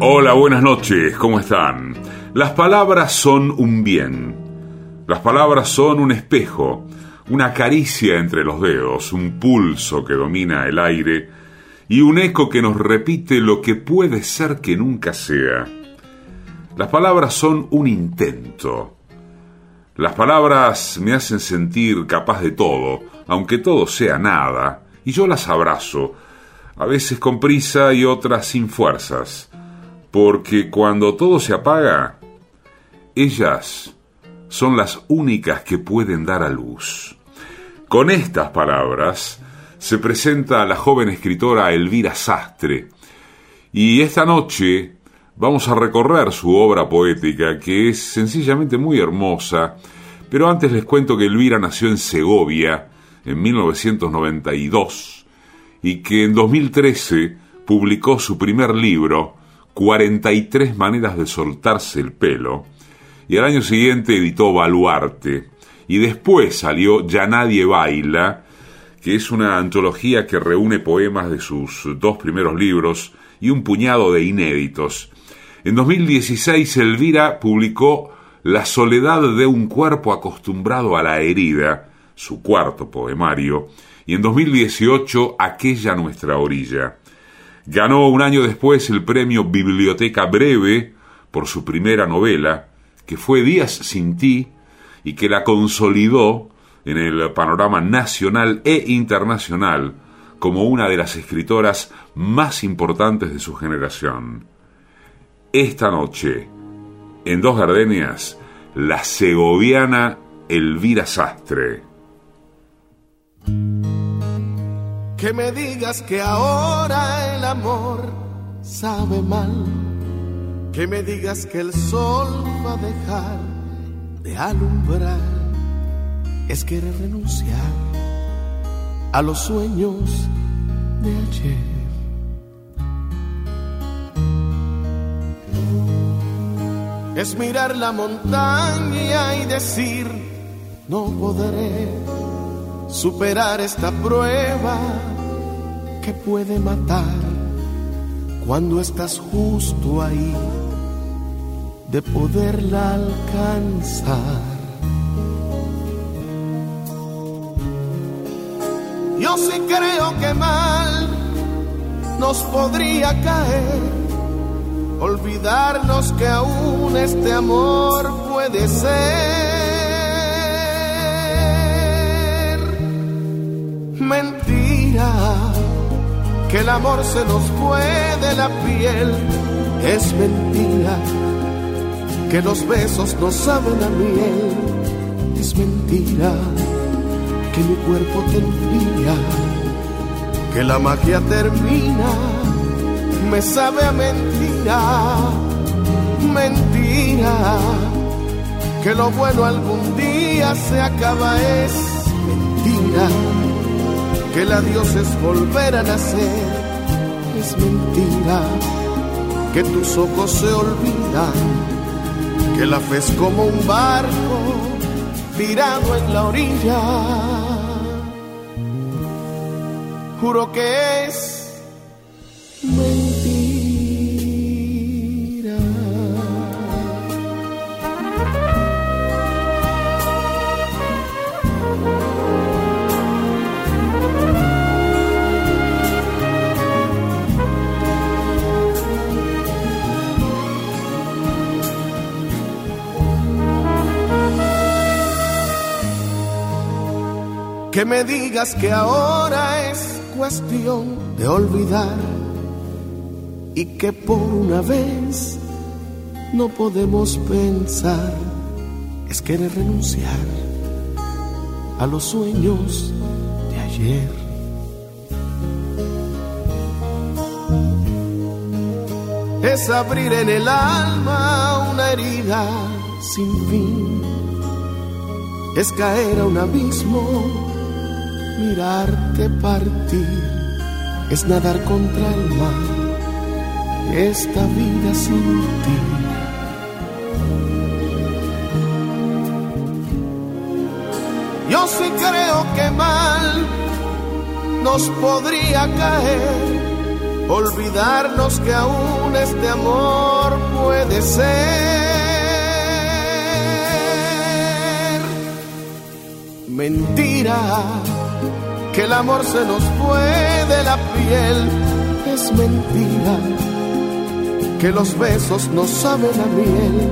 Hola, buenas noches, ¿cómo están? Las palabras son un bien. Las palabras son un espejo, una caricia entre los dedos, un pulso que domina el aire y un eco que nos repite lo que puede ser que nunca sea. Las palabras son un intento. Las palabras me hacen sentir capaz de todo, aunque todo sea nada, y yo las abrazo, a veces con prisa y otras sin fuerzas porque cuando todo se apaga, ellas son las únicas que pueden dar a luz. Con estas palabras se presenta la joven escritora Elvira Sastre, y esta noche vamos a recorrer su obra poética, que es sencillamente muy hermosa, pero antes les cuento que Elvira nació en Segovia en 1992 y que en 2013 publicó su primer libro, 43 maneras de soltarse el pelo, y al año siguiente editó Baluarte, y después salió Ya Nadie Baila, que es una antología que reúne poemas de sus dos primeros libros y un puñado de inéditos. En 2016 Elvira publicó La soledad de un cuerpo acostumbrado a la herida, su cuarto poemario, y en 2018 Aquella nuestra orilla. Ganó un año después el premio Biblioteca Breve por su primera novela, que fue Días sin ti, y que la consolidó en el panorama nacional e internacional como una de las escritoras más importantes de su generación. Esta noche, en Dos Gardenias, la segoviana Elvira Sastre que me digas que ahora el amor sabe mal, que me digas que el sol va a dejar de alumbrar, es querer renunciar a los sueños de ayer. Es mirar la montaña y decir, no podré superar esta prueba que puede matar cuando estás justo ahí de poderla alcanzar. Yo sí creo que mal nos podría caer, olvidarnos que aún este amor puede ser mentira que el amor se nos puede la piel. Es mentira que los besos no saben a miel. Es mentira que mi cuerpo te enfría, que la magia termina. Me sabe a mentira, mentira, que lo bueno algún día se acaba. Es mentira que el adiós es volver a nacer. Es mentira que tus ojos se olvidan, que la fe es como un barco tirado en la orilla. Juro que es mentira. Que me digas que ahora es cuestión de olvidar y que por una vez no podemos pensar, es querer renunciar a los sueños de ayer. Es abrir en el alma una herida sin fin, es caer a un abismo mirarte partir es nadar contra el mar, esta vida sin ti. Yo sí creo que mal nos podría caer, olvidarnos que aún este amor puede ser. Mentira, que el amor se nos puede la piel, es mentira, que los besos no saben a miel,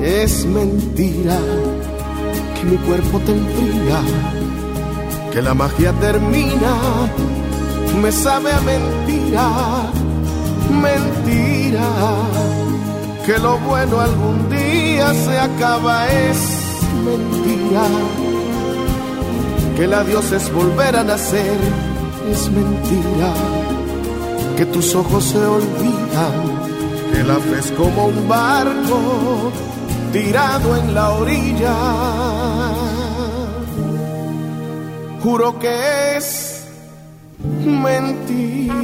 es mentira, que mi cuerpo te enfría, que la magia termina. Me sabe a mentira, mentira, que lo bueno algún día se acaba, es mentira, que el adiós es volver a nacer, es mentira, que tus ojos se olvidan, que la fe es como un barco tirado en la orilla. Juro que es mentira.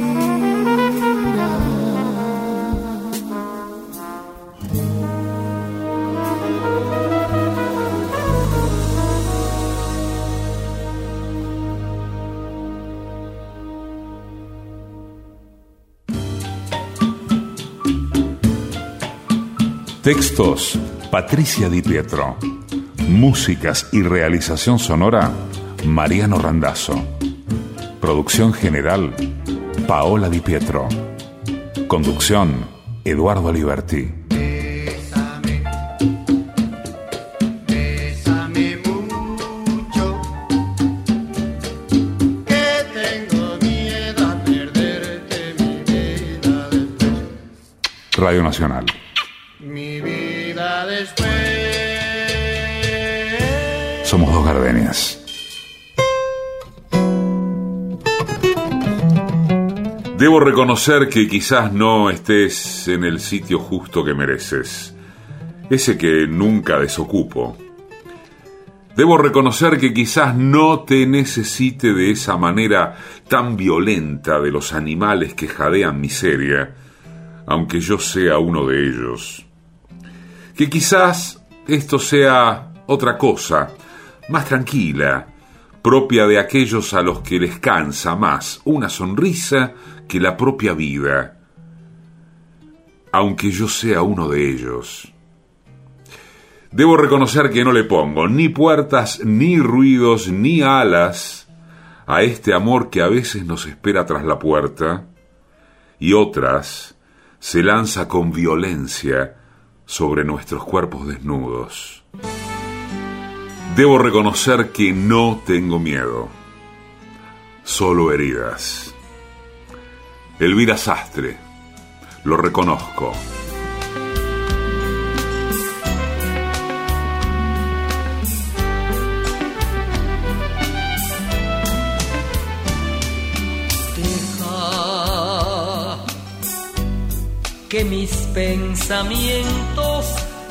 Textos Patricia Di Pietro. Músicas y realización sonora Mariano Randazzo. Producción general, Paola Di Pietro. Conducción, Eduardo Liberti. Bésame, bésame mucho, que tengo miedo a perderte mi vida después, Radio Nacional. Mi vida después. Somos dos gardenias. Debo reconocer que quizás no estés en el sitio justo que mereces, ese que nunca desocupo. Debo reconocer que quizás no te necesite de esa manera tan violenta de los animales que jadean miseria, aunque yo sea uno de ellos. Que quizás esto sea otra cosa, más tranquila, propia de aquellos a los que les cansa más una sonrisa que la propia vida, aunque yo sea uno de ellos. Debo reconocer que no le pongo ni puertas, ni ruidos, ni alas a este amor que a veces nos espera tras la puerta y otras se lanza con violencia sobre nuestros cuerpos desnudos. Debo reconocer que no tengo miedo, solo heridas. Elvira Sastre, lo reconozco. Que mis pensamientos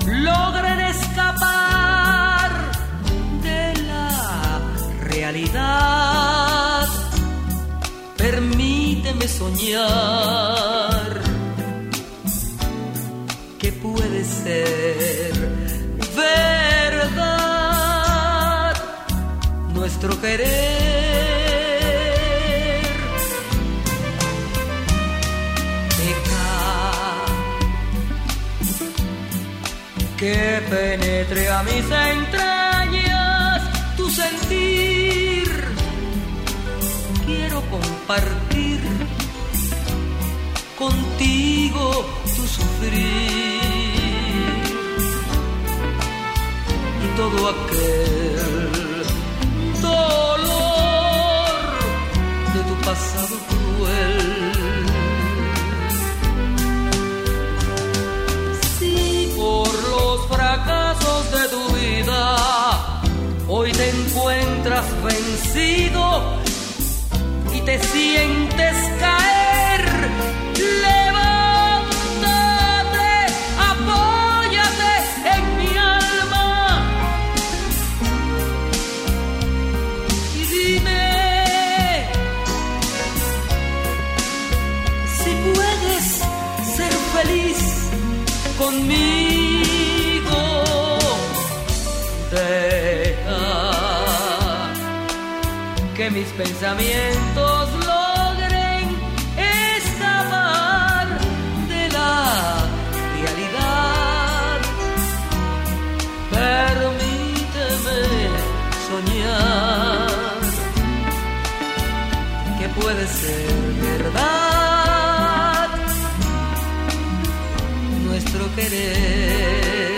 logren escapar de la realidad. Permíteme soñar que puede ser verdad nuestro querer. Que penetre a mis entrañas tu sentir. Quiero compartir contigo tu sufrir y todo aquel dolor de tu pasado y te sientes caer, pensamientos logren escapar de la realidad. Permíteme soñar que puede ser verdad nuestro querer.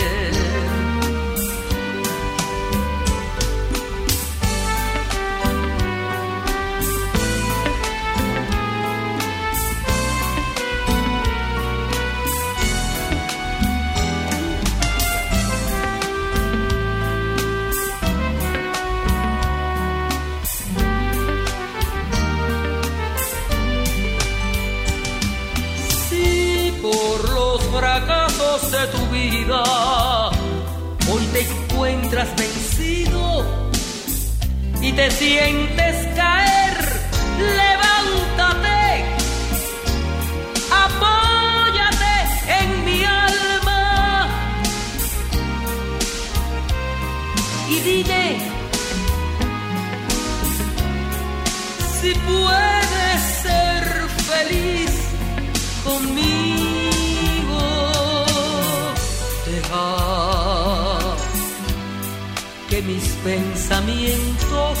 Encuentras vencido y te sientes mis pensamientos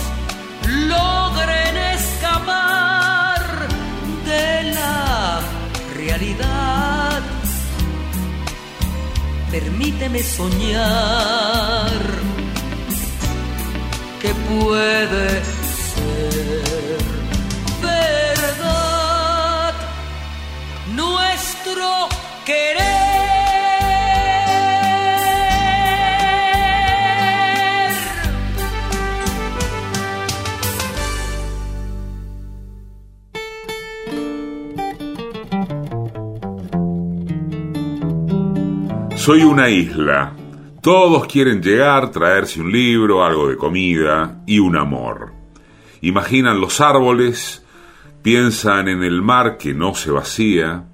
logren escapar de la realidad. Permíteme soñar que puede Soy una isla. Todos quieren llegar, traerse un libro, algo de comida y un amor. Imaginan los árboles, piensan en el mar que no se vacía,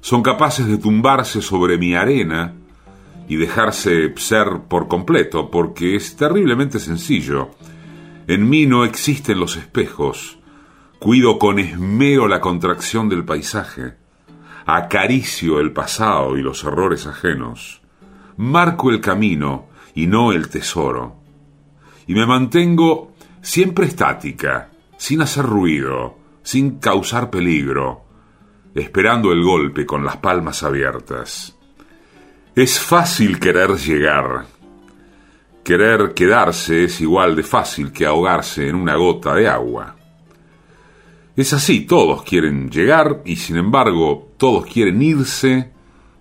son capaces de tumbarse sobre mi arena y dejarse ser por completo, porque es terriblemente sencillo. En mí no existen los espejos, cuido con esmero la contracción del paisaje, acaricio el pasado y los errores ajenos, marco el camino y no el tesoro, y me mantengo siempre estática, sin hacer ruido, sin causar peligro, esperando el golpe con las palmas abiertas. Es fácil querer llegar. Querer quedarse es igual de fácil que ahogarse en una gota de agua. Es así, todos quieren llegar y sin embargo todos quieren irse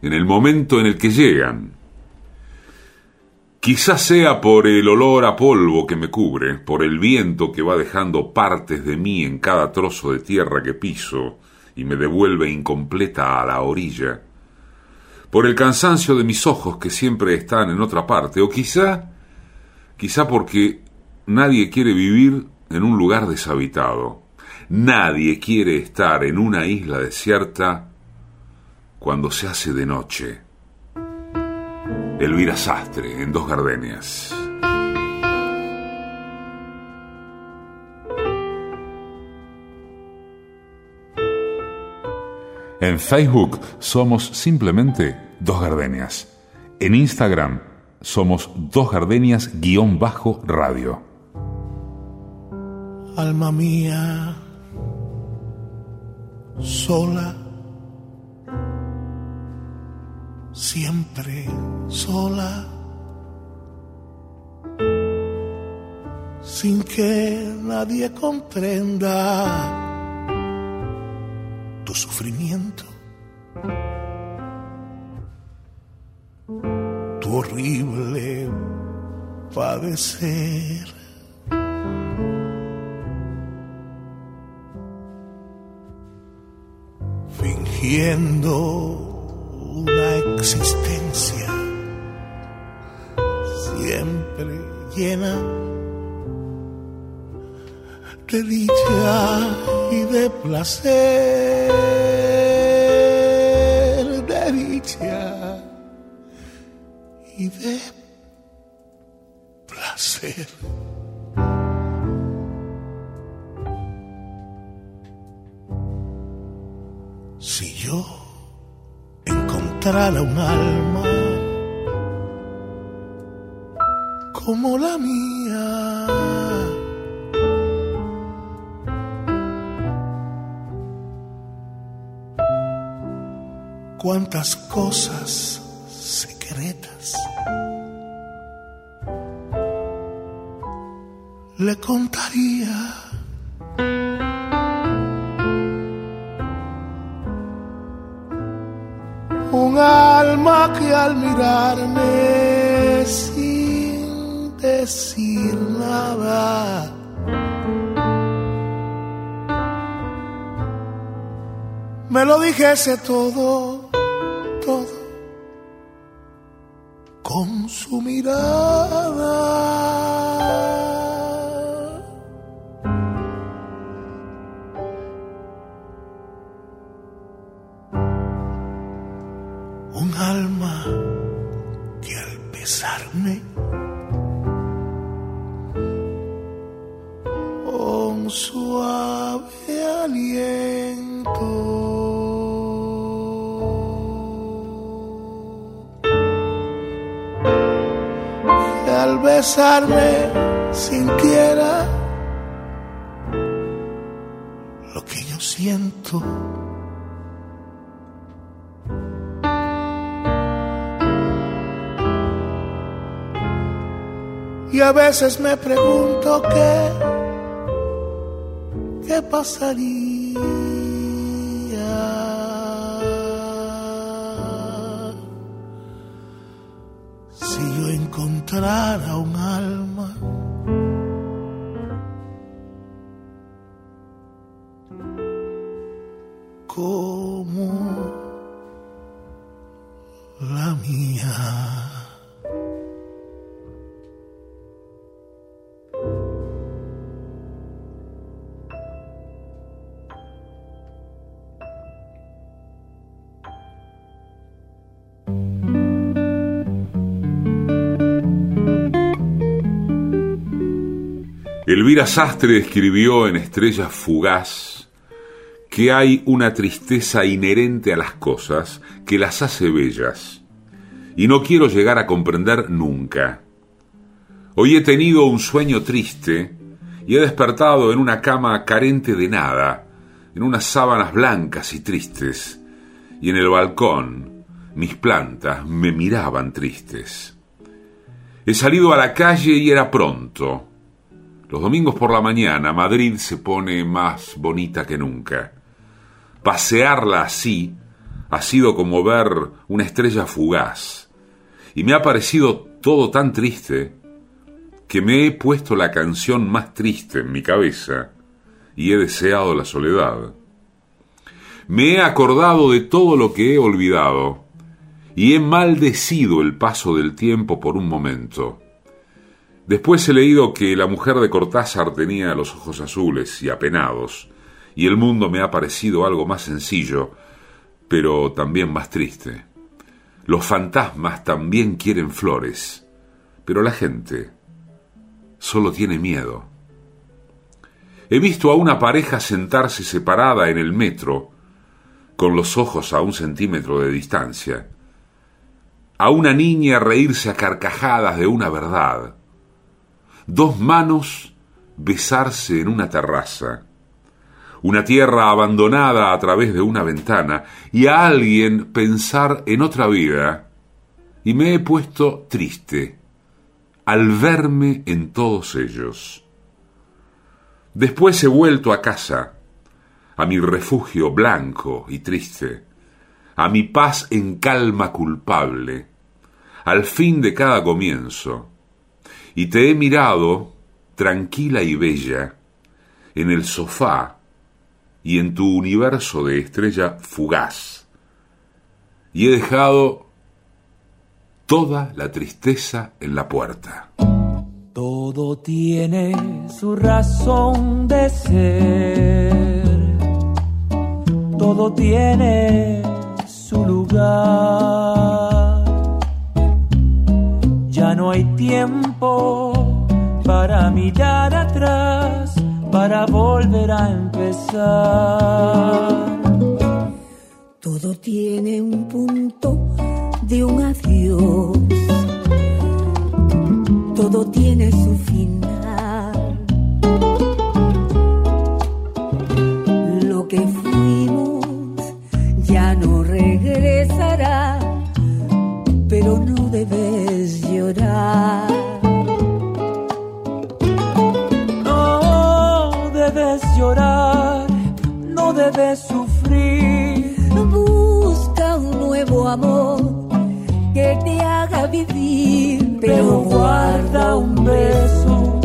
en el momento en el que llegan. Quizás sea por el olor a polvo que me cubre, por el viento que va dejando partes de mí en cada trozo de tierra que piso y me devuelve incompleta a la orilla, por el cansancio de mis ojos que siempre están en otra parte, o quizá, quizá porque nadie quiere vivir en un lugar deshabitado, nadie quiere estar en una isla desierta cuando se hace de noche. Elvira Sastre, en Dos Gardenias. En Facebook somos simplemente Dos Gardenias. En Instagram somos Dos Gardenias-radio. alma mía, sola, siempre sola, sin que nadie comprenda tu sufrimiento, tu horrible padecer. Fingiendo una existencia siempre llena de dicha y de placer, de dicha y de placer. ancestral un alma como la mía. Cuántas cosas secretas le contaría. Un alma que al mirarme sin decir nada me lo dijese todo, todo, con su mirada. Veces me pregunto qué, qué pasaría si yo encontrara un alma como la mía. Elvira Sastre escribió en Estrella Fugaz que hay una tristeza inherente a las cosas que las hace bellas, y no quiero llegar a comprender nunca. Hoy he tenido un sueño triste y he despertado en una cama carente de nada, en unas sábanas blancas y tristes, y en el balcón mis plantas me miraban tristes. He salido a la calle y era pronto. Los domingos por la mañana Madrid se pone más bonita que nunca. Pasearla así ha sido como ver una estrella fugaz. Y me ha parecido todo tan triste que me he puesto la canción más triste en mi cabeza y he deseado la soledad. Me he acordado de todo lo que he olvidado y he maldecido el paso del tiempo por un momento. Después he leído que la mujer de Cortázar tenía los ojos azules y apenados, y el mundo me ha parecido algo más sencillo, pero también más triste. Los fantasmas también quieren flores, pero la gente solo tiene miedo. He visto a una pareja sentarse separada en el metro, con los ojos a un centímetro de distancia, a una niña reírse a carcajadas de una verdad, dos manos besarse en una terraza, una tierra abandonada a través de una ventana y a alguien pensar en otra vida, y me he puesto triste al verme en todos ellos. Después he vuelto a casa, a mi refugio blanco y triste, a mi paz en calma culpable, al fin de cada comienzo, y te he mirado, tranquila y bella, en el sofá y en tu universo de estrella fugaz, y he dejado toda la tristeza en la puerta. Todo tiene su razón de ser, todo tiene su lugar. No hay tiempo para mirar atrás, para volver a empezar. Todo tiene un punto de un adiós. Todo tiene su final. No debes llorar, no debes sufrir. Busca un nuevo amor que te haga vivir, pero guarda un beso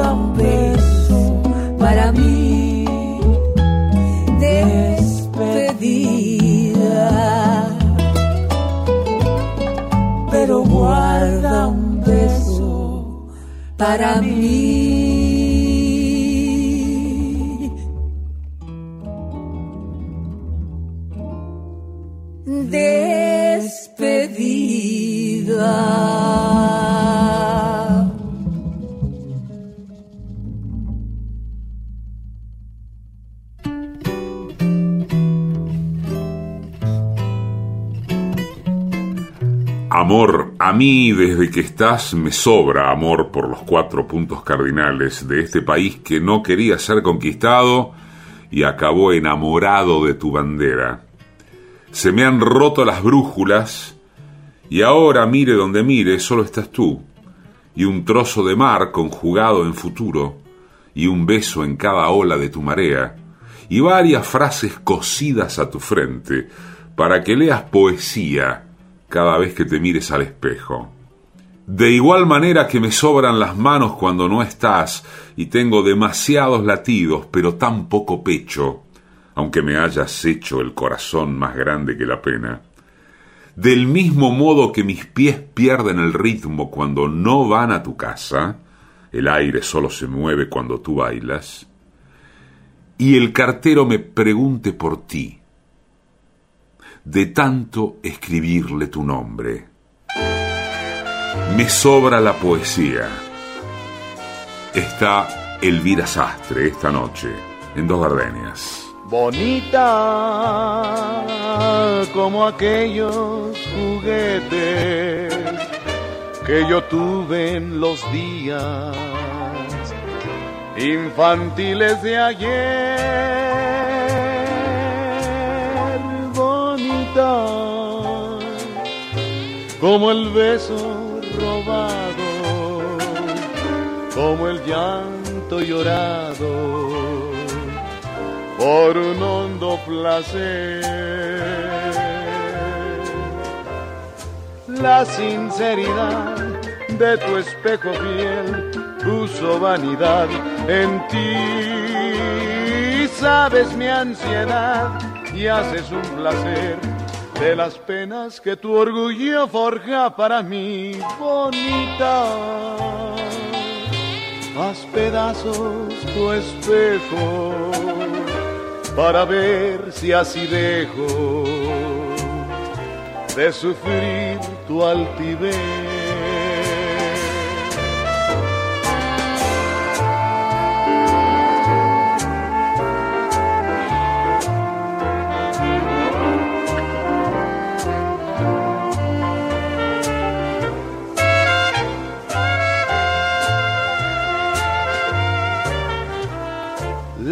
un beso para mí. despedida. Pero guarda un beso para mí. Amor, a mí desde que estás me sobra amor por los cuatro puntos cardinales de este país que no quería ser conquistado y acabó enamorado de tu bandera. Se me han roto las brújulas y ahora mire donde mire solo estás tú y un trozo de mar conjugado en futuro y un beso en cada ola de tu marea y varias frases cosidas a tu frente para que leas poesía cada vez que te mires al espejo. De igual manera que me sobran las manos cuando no estás y tengo demasiados latidos, pero tan poco pecho, aunque me hayas hecho el corazón más grande que la pena. Del mismo modo que mis pies pierden el ritmo cuando no van a tu casa, el aire solo se mueve cuando tú bailas, y el cartero me pregunte por ti, de tanto escribirle tu nombre. Me sobra la poesía. Está Elvira Sastre esta noche en Dos Gardenias. bonita como aquellos juguetes que yo tuve en los días infantiles de ayer. Como el beso robado, como el llanto llorado por un hondo placer. La sinceridad de tu espejo fiel puso vanidad en ti. Sabes mi ansiedad y haces un placer de las penas que tu orgullo forja para mí, bonita. Haz pedazos tu espejo para ver si así dejo de sufrir tu altivez.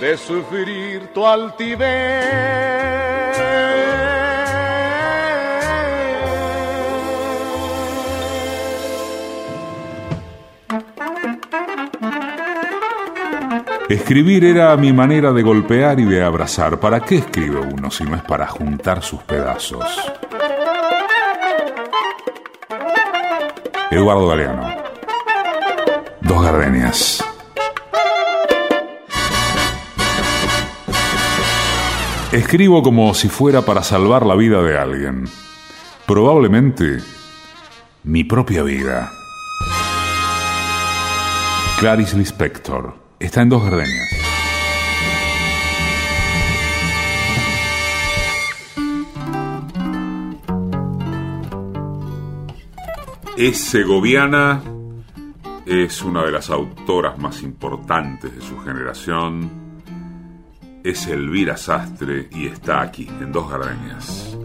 de sufrir tu altivez. Escribir era mi manera de golpear y de abrazar. ¿Para qué escribe uno si no es para juntar sus pedazos? Eduardo Galeano. Dos gardenias. Escribo como si fuera para salvar la vida de alguien. Probablemente mi propia vida. Clarice Lispector está en dos gardenias. Es segoviana, es una de las autoras más importantes de su generación, es Elvira Sastre y está aquí, en Dos Gardenias.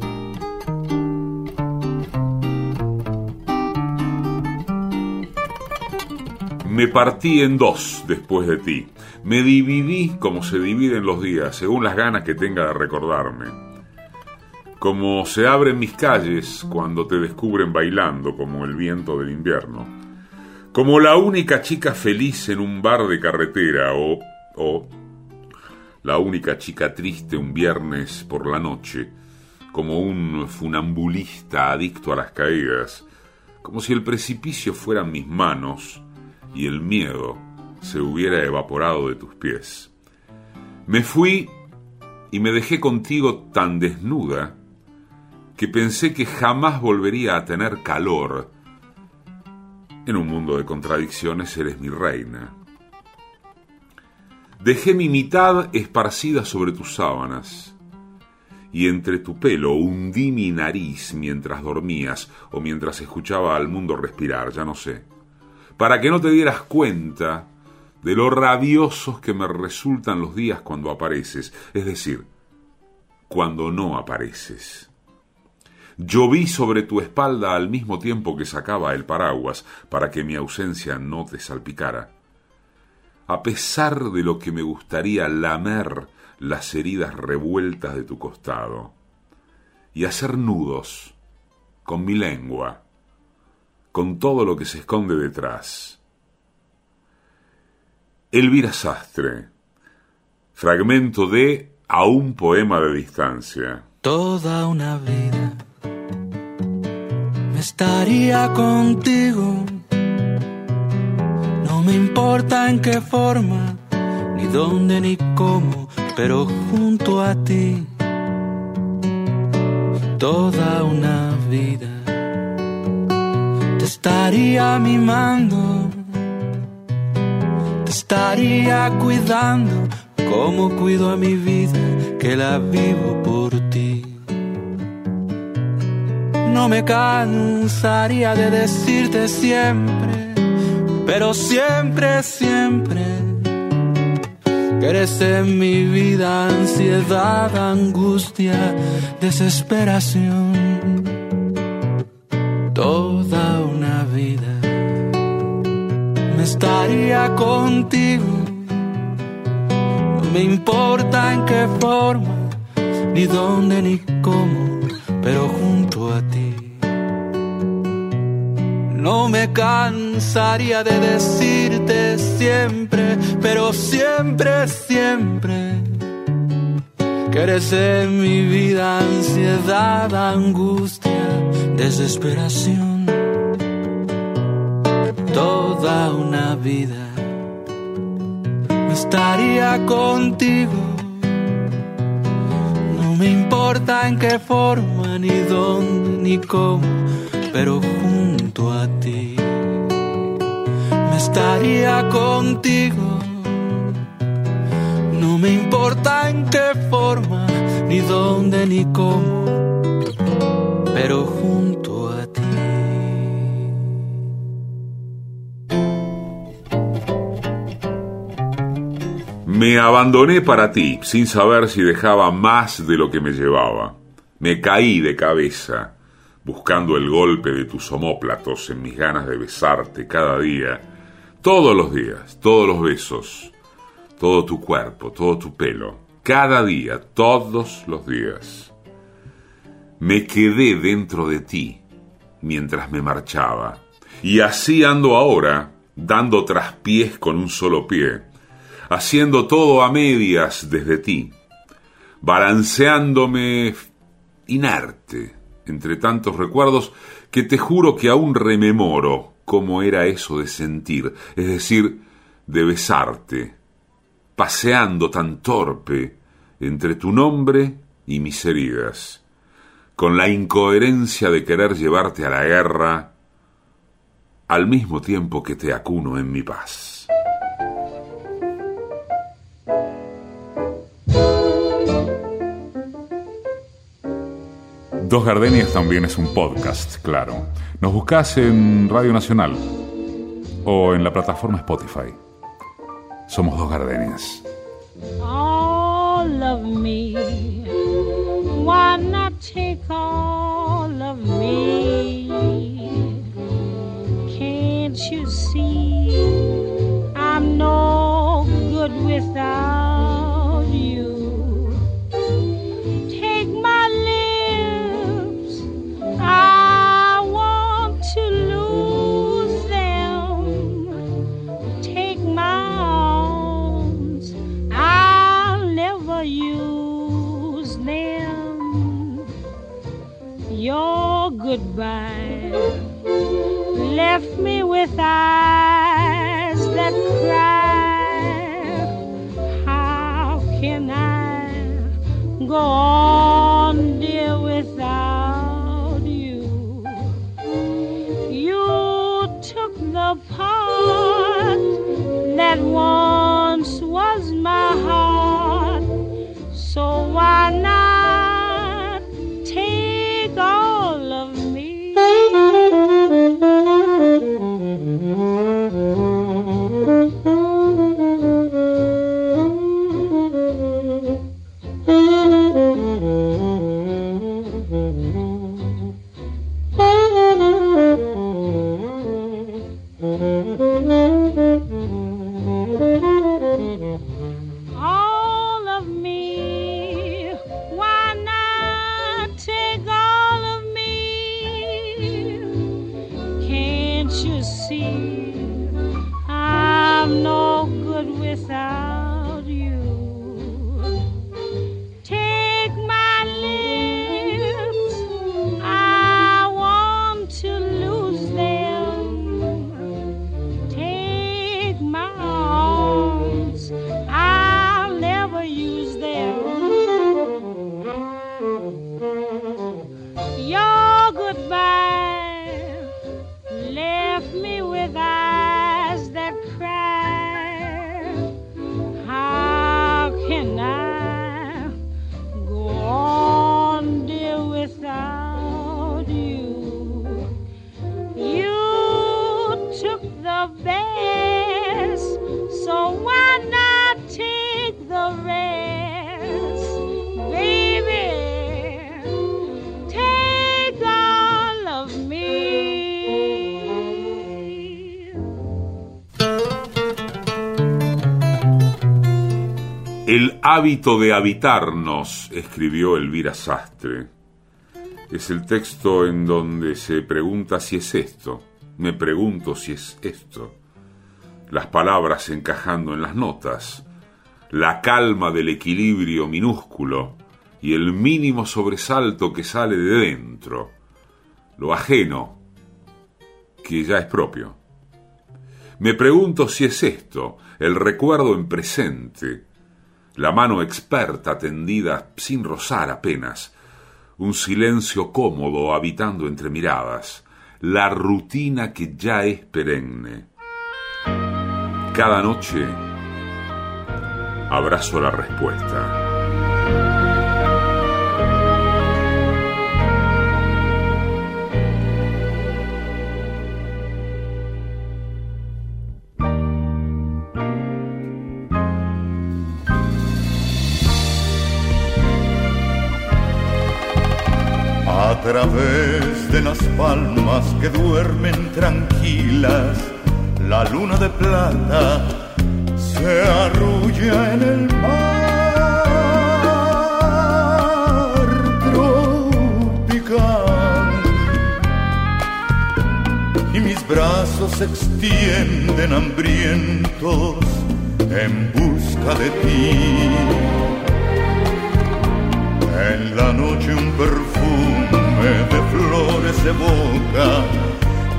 Me partí en dos después de ti. Me dividí como se dividen los días, según las ganas que tenga de recordarme. Como se abren mis calles cuando te descubren bailando como el viento del invierno. Como la única chica feliz en un bar de carretera o, o la única chica triste un viernes por la noche, como un funambulista adicto a las caídas, como si el precipicio fueran mis manos y el miedo se hubiera evaporado de tus pies. Me fui y me dejé contigo tan desnuda que pensé que jamás volvería a tener calor. En un mundo de contradicciones eres mi reina. Dejé mi mitad esparcida sobre tus sábanas y entre tu pelo hundí mi nariz mientras dormías o mientras escuchaba al mundo respirar, ya no sé, para que no te dieras cuenta de lo rabiosos que me resultan los días cuando apareces, es decir, cuando no apareces. Lloví sobre tu espalda al mismo tiempo que sacaba el paraguas para que mi ausencia no te salpicara. A pesar de lo que me gustaría lamer las heridas revueltas de tu costado y hacer nudos con mi lengua, con todo lo que se esconde detrás. Elvira Sastre, fragmento de A un poema de distancia. Toda una vida me estaría contigo. No me importa en qué forma, ni dónde, ni cómo, pero junto a ti. Toda una vida te estaría mimando, te estaría cuidando como cuido a mi vida, que la vivo por ti. No me cansaría de decirte siempre, pero siempre, siempre, eres en mi vida ansiedad, angustia, desesperación. Toda una vida me estaría contigo no me importa en qué forma, ni dónde, ni cómo, pero junto a ti. No me cansaría de decirte siempre, pero siempre, siempre, que eres en mi vida ansiedad, angustia, desesperación. Toda una vida estaría contigo. No me importa en qué forma, ni dónde, ni cómo, pero junto estaría contigo. No me importa en qué forma, ni dónde ni cómo, pero junto a ti. Me abandoné para ti, sin saber si dejaba más de lo que me llevaba. Me caí de cabeza, buscando el golpe de tus omóplatos en mis ganas de besarte cada día, todos los días, todos los besos, todo tu cuerpo, todo tu pelo, cada día, todos los días. Me quedé dentro de ti mientras me marchaba, y así ando ahora, dando traspiés con un solo pie, haciendo todo a medias desde ti, balanceándome inerte entre tantos recuerdos que te juro que aún rememoro cómo era eso de sentir, es decir, de besarte, paseando tan torpe entre tu nombre y mis heridas, con la incoherencia de querer llevarte a la guerra al mismo tiempo que te acuno en mi paz. Dos Gardenias también es un podcast, claro. Nos buscas en Radio Nacional o en la plataforma Spotify. Somos Dos Gardenias. All of me, why not take all of me? Can't you see I'm no good without with us. Hábito de habitarnos, escribió Elvira Sastre. Es el texto en donde se pregunta si es esto. Me pregunto si es esto. Las palabras encajando en las notas. La calma del equilibrio minúsculo y el mínimo sobresalto que sale de dentro. Lo ajeno, que ya es propio. Me pregunto si es esto, el recuerdo en presente, la mano experta tendida sin rozar apenas, un silencio cómodo habitando entre miradas, la rutina que ya es perenne. Cada noche abrazo la respuesta. Través de las palmas que duermen tranquilas, la luna de plata se arrulla en el mar tropical y mis brazos se extienden hambrientos en busca de ti. En la noche un perfume de flores evoca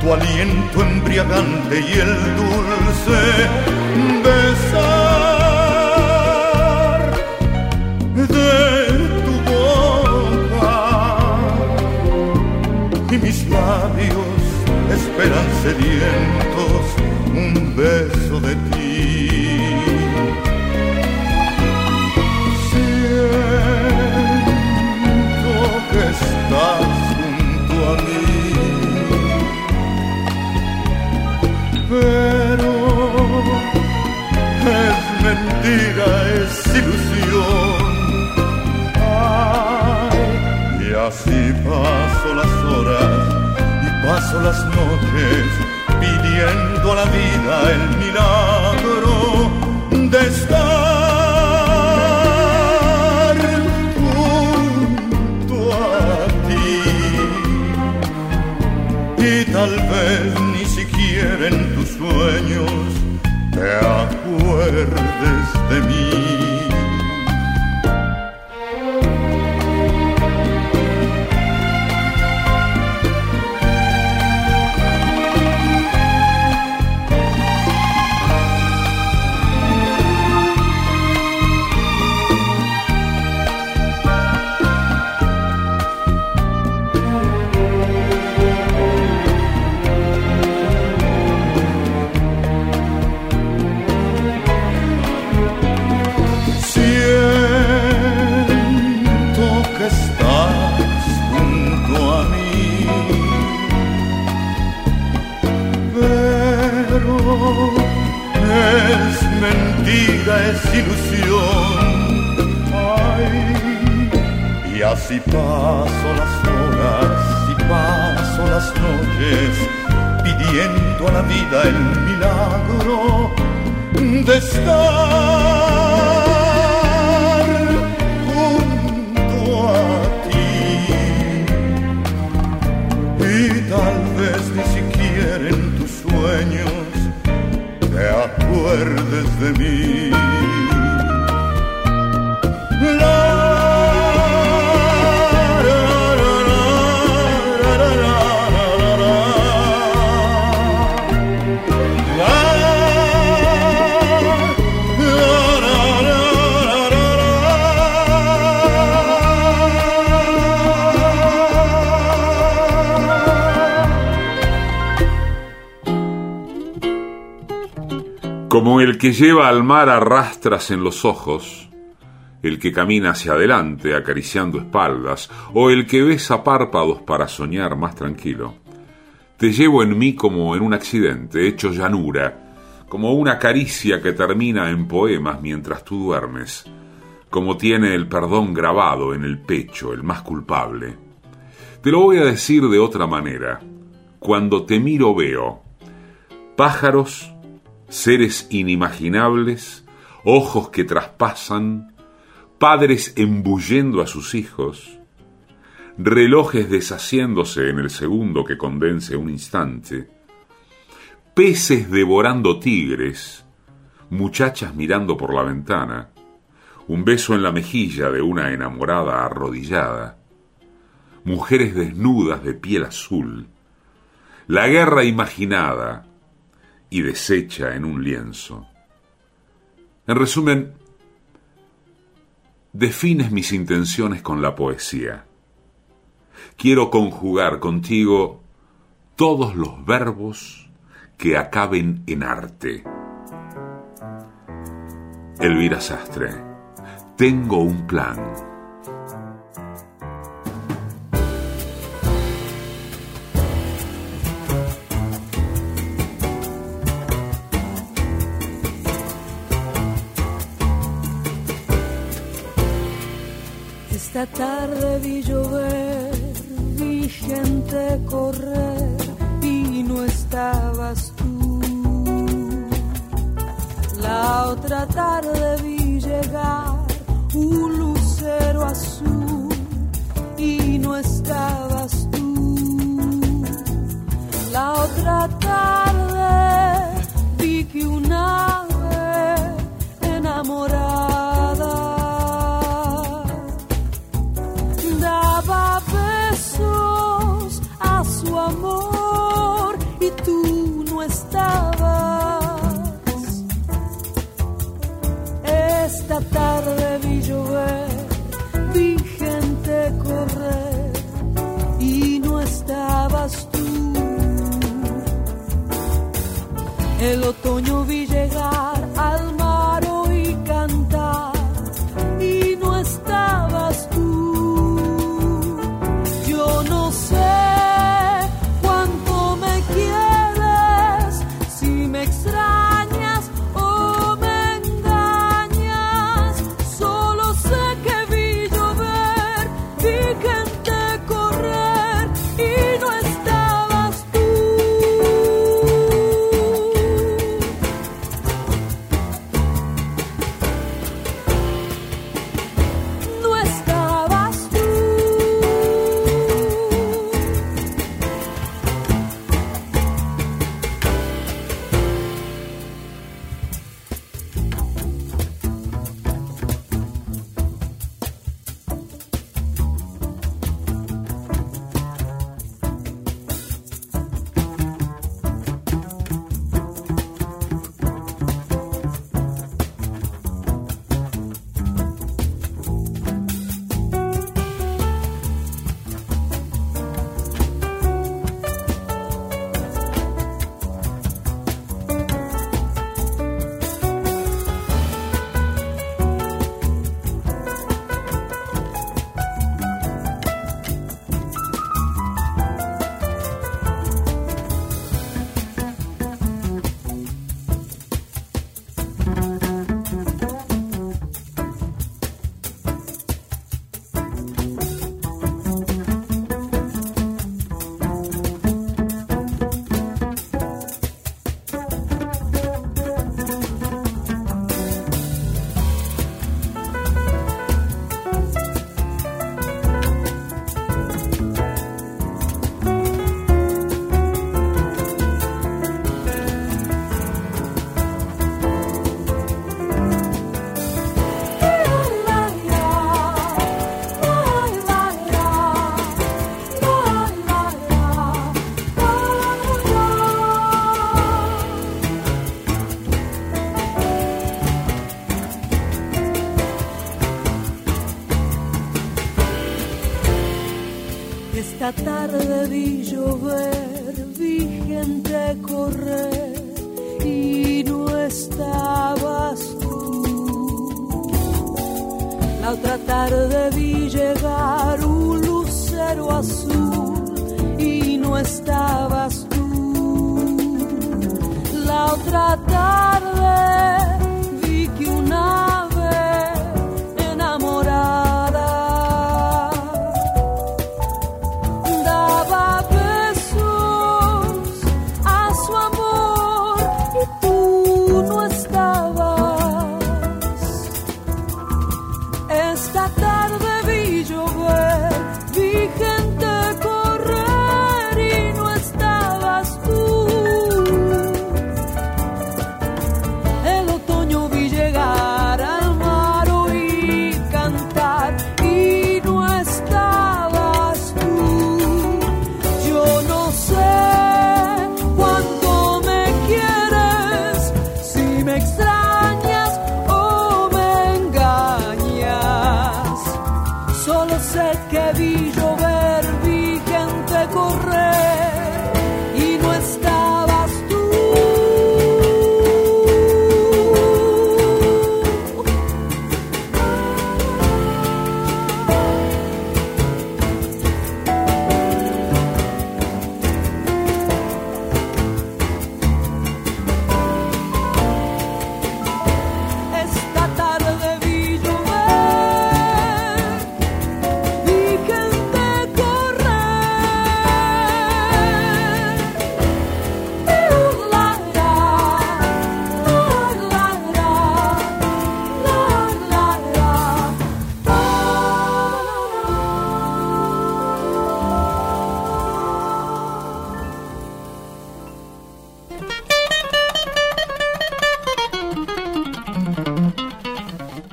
tu aliento embriagante y el dulce besar de tu boca y mis labios esperan sedientos un beso de ti. Es ilusión. Y así paso las horas y paso las noches pidiendo a la vida el milagro de estar junto a ti. Y tal vez verdes de mi que lleva al mar a rastras en los ojos, el que camina hacia adelante acariciando espaldas, o el que besa párpados para soñar más tranquilo. Te llevo en mí como en un accidente, hecho llanura, como una caricia que termina en poemas mientras tú duermes, como tiene el perdón grabado en el pecho, el más culpable. Te lo voy a decir de otra manera. Cuando te miro veo pájaros, seres inimaginables, ojos que traspasan, padres embullendo a sus hijos, relojes deshaciéndose en el segundo que condense un instante, peces devorando tigres, muchachas mirando por la ventana, un beso en la mejilla de una enamorada arrodillada, mujeres desnudas de piel azul, la guerra imaginada y deshecha en un lienzo. En resumen, defines mis intenciones con la poesía. Quiero conjugar contigo todos los verbos que acaben en arte. Elvira Sastre, tengo un plan. Esta tarde vi llover, vi gente correr y no estabas tú. La otra tarde vi llegar un lucero azul y no estabas tú. La otra tarde otoño vi llegar. tratar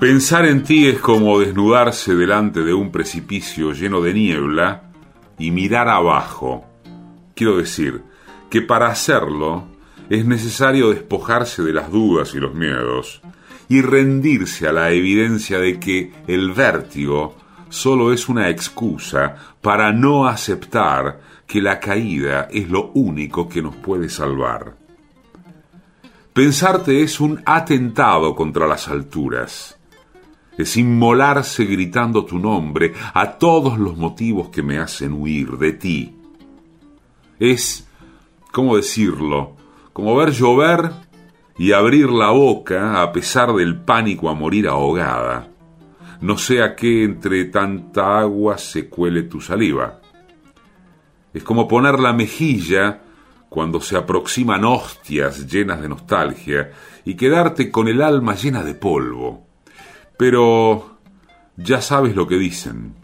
Pensar en ti es como desnudarse delante de un precipicio lleno de niebla y mirar abajo. Quiero decir que para hacerlo es necesario despojarse de las dudas y los miedos y rendirse a la evidencia de que el vértigo solo es una excusa para no aceptar que la caída es lo único que nos puede salvar. Pensarte es un atentado contra las alturas. Es inmolarse gritando tu nombre a todos los motivos que me hacen huir de ti. Es, ¿cómo decirlo? Como ver llover y abrir la boca a pesar del pánico a morir ahogada. No sea que entre tanta agua se cuele tu saliva. Es como poner la mejilla cuando se aproximan hostias llenas de nostalgia y quedarte con el alma llena de polvo. Pero ya sabes lo que dicen.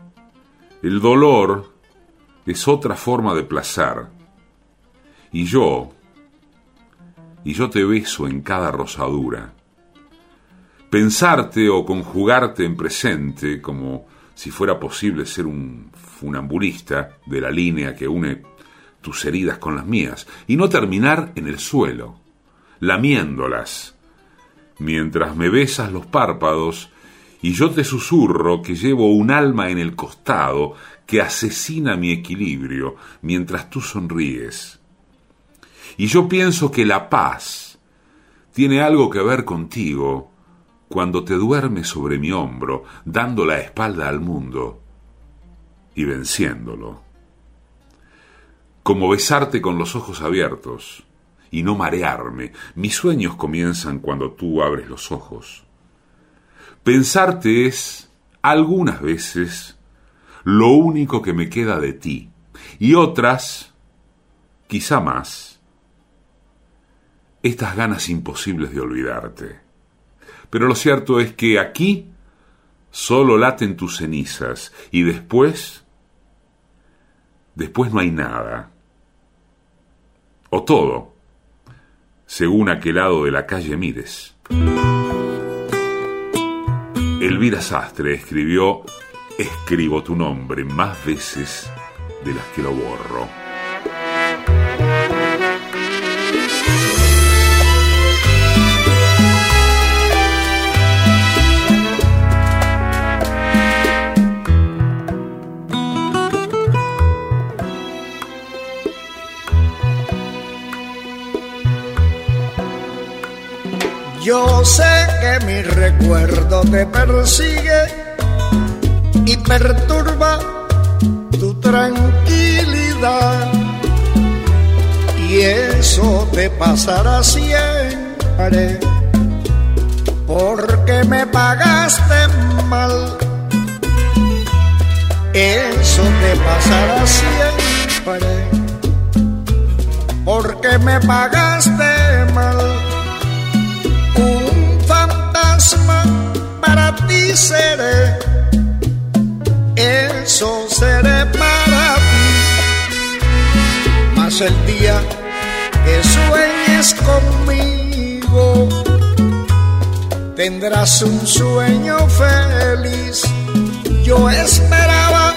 El dolor es otra forma de placer. Y yo, y yo te beso en cada rosadura. Pensarte o conjugarte en presente, como si fuera posible ser un funambulista de la línea que une tus heridas con las mías, y no terminar en el suelo, lamiéndolas, mientras me besas los párpados y yo te susurro que llevo un alma en el costado que asesina mi equilibrio mientras tú sonríes. Y yo pienso que la paz tiene algo que ver contigo cuando te duermes sobre mi hombro, dando la espalda al mundo y venciéndolo. Como besarte con los ojos abiertos y no marearme. Mis sueños comienzan cuando tú abres los ojos. Pensarte es, algunas veces, lo único que me queda de ti, y otras, quizá más, estas ganas imposibles de olvidarte. Pero lo cierto es que aquí solo laten tus cenizas y después, después no hay nada. O todo, según a qué lado de la calle mires. Elvira Sastre escribió Escribo tu nombre más veces de las que lo borro. Yo sé que mi recuerdo te persigue y perturba tu tranquilidad. Y eso te pasará siempre porque me pagaste mal. Eso te pasará siempre porque me pagaste mal para ti seré, eso seré para ti. Mas el día que sueñes conmigo, tendrás un sueño feliz. Yo esperaba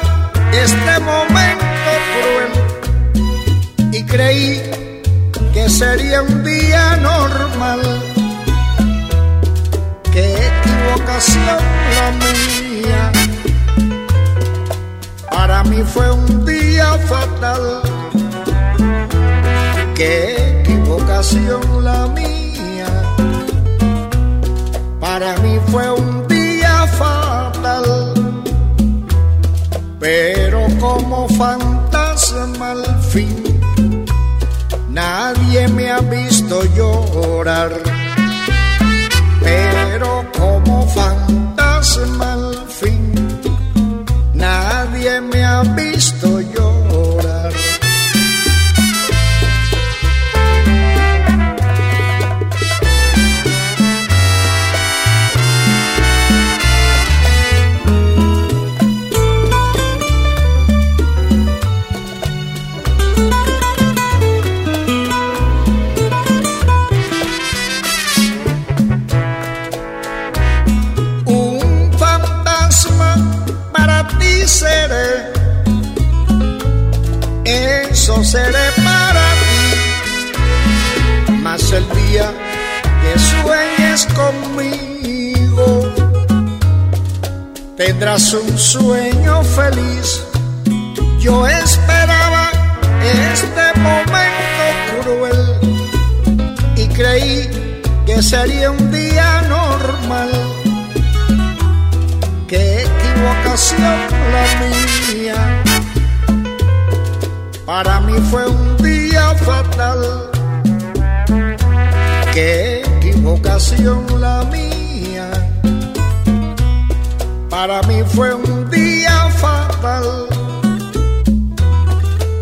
este momento cruel y creí que sería un día normal qué equivocación la mía. Para mí fue un día fatal, qué equivocación la mía. Para mí fue un día fatal, pero como fantasma al fin, nadie me ha visto llorar pero como fantasma al fin, nadie me ha visto seré para ti. Más el día que sueñes conmigo, tendrás un sueño feliz. Yo esperaba este momento cruel y creí que sería un día normal. Qué equivocación la mía. Para mí fue un día fatal. Qué equivocación la mía. Para mí fue un día fatal.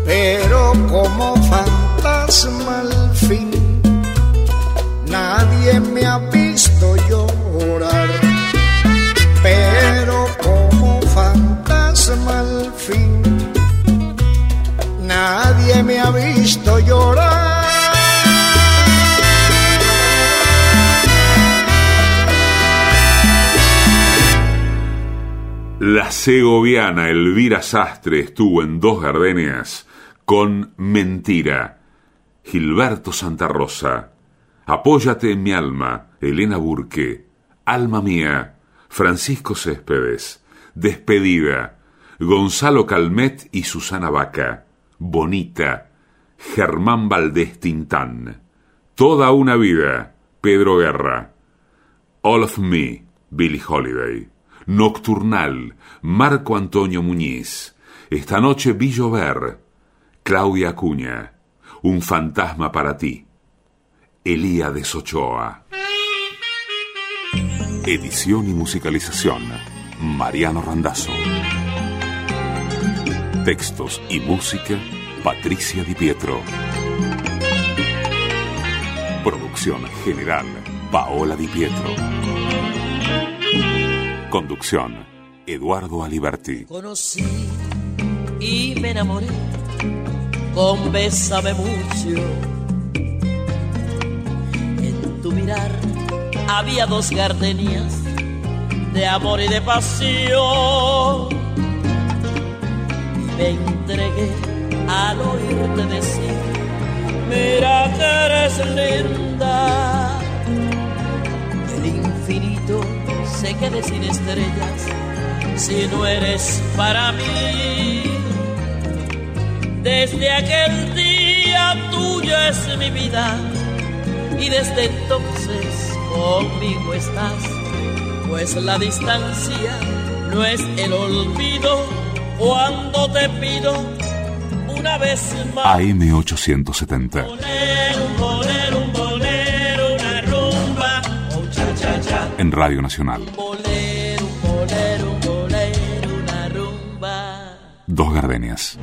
Pero como fantasma al fin, nadie me ha visto llorar. Llorar. La segoviana Elvira Sastre estuvo en Dos Gardenias con Mentira. Gilberto Santa Rosa. Apóyate en mi alma, Elena Burque. Alma mía, Francisco Céspedes. Despedida, Gonzalo Calmet y Susana Vaca. Bonita, Germán Valdés Tintán. Toda una vida, Pedro Guerra. All of Me, Billie Holiday. Nocturnal, Marco Antonio Muñiz. Esta noche vi llover, Claudia Acuña. Un fantasma para ti, Elía de Sochoa. Edición y musicalización, Mariano Randazzo. Textos y música, Patricia Di Pietro. Producción general, Paola Di Pietro. Conducción, Eduardo Aliberti. Conocí y me enamoré con Bésame mucho. En tu mirar había dos gardenias de amor y de pasión. Me entregué al oírte decir, mira que eres linda. El infinito se quede sin estrellas si no eres para mí. Desde aquel día tuyo es mi vida y desde entonces conmigo estás, pues la distancia no es el olvido cuando te pido una vez más. AM870. Bolero, un bolero, un bolero, una rumba, un cha cha cha. En Radio Nacional. Dos Gardenias.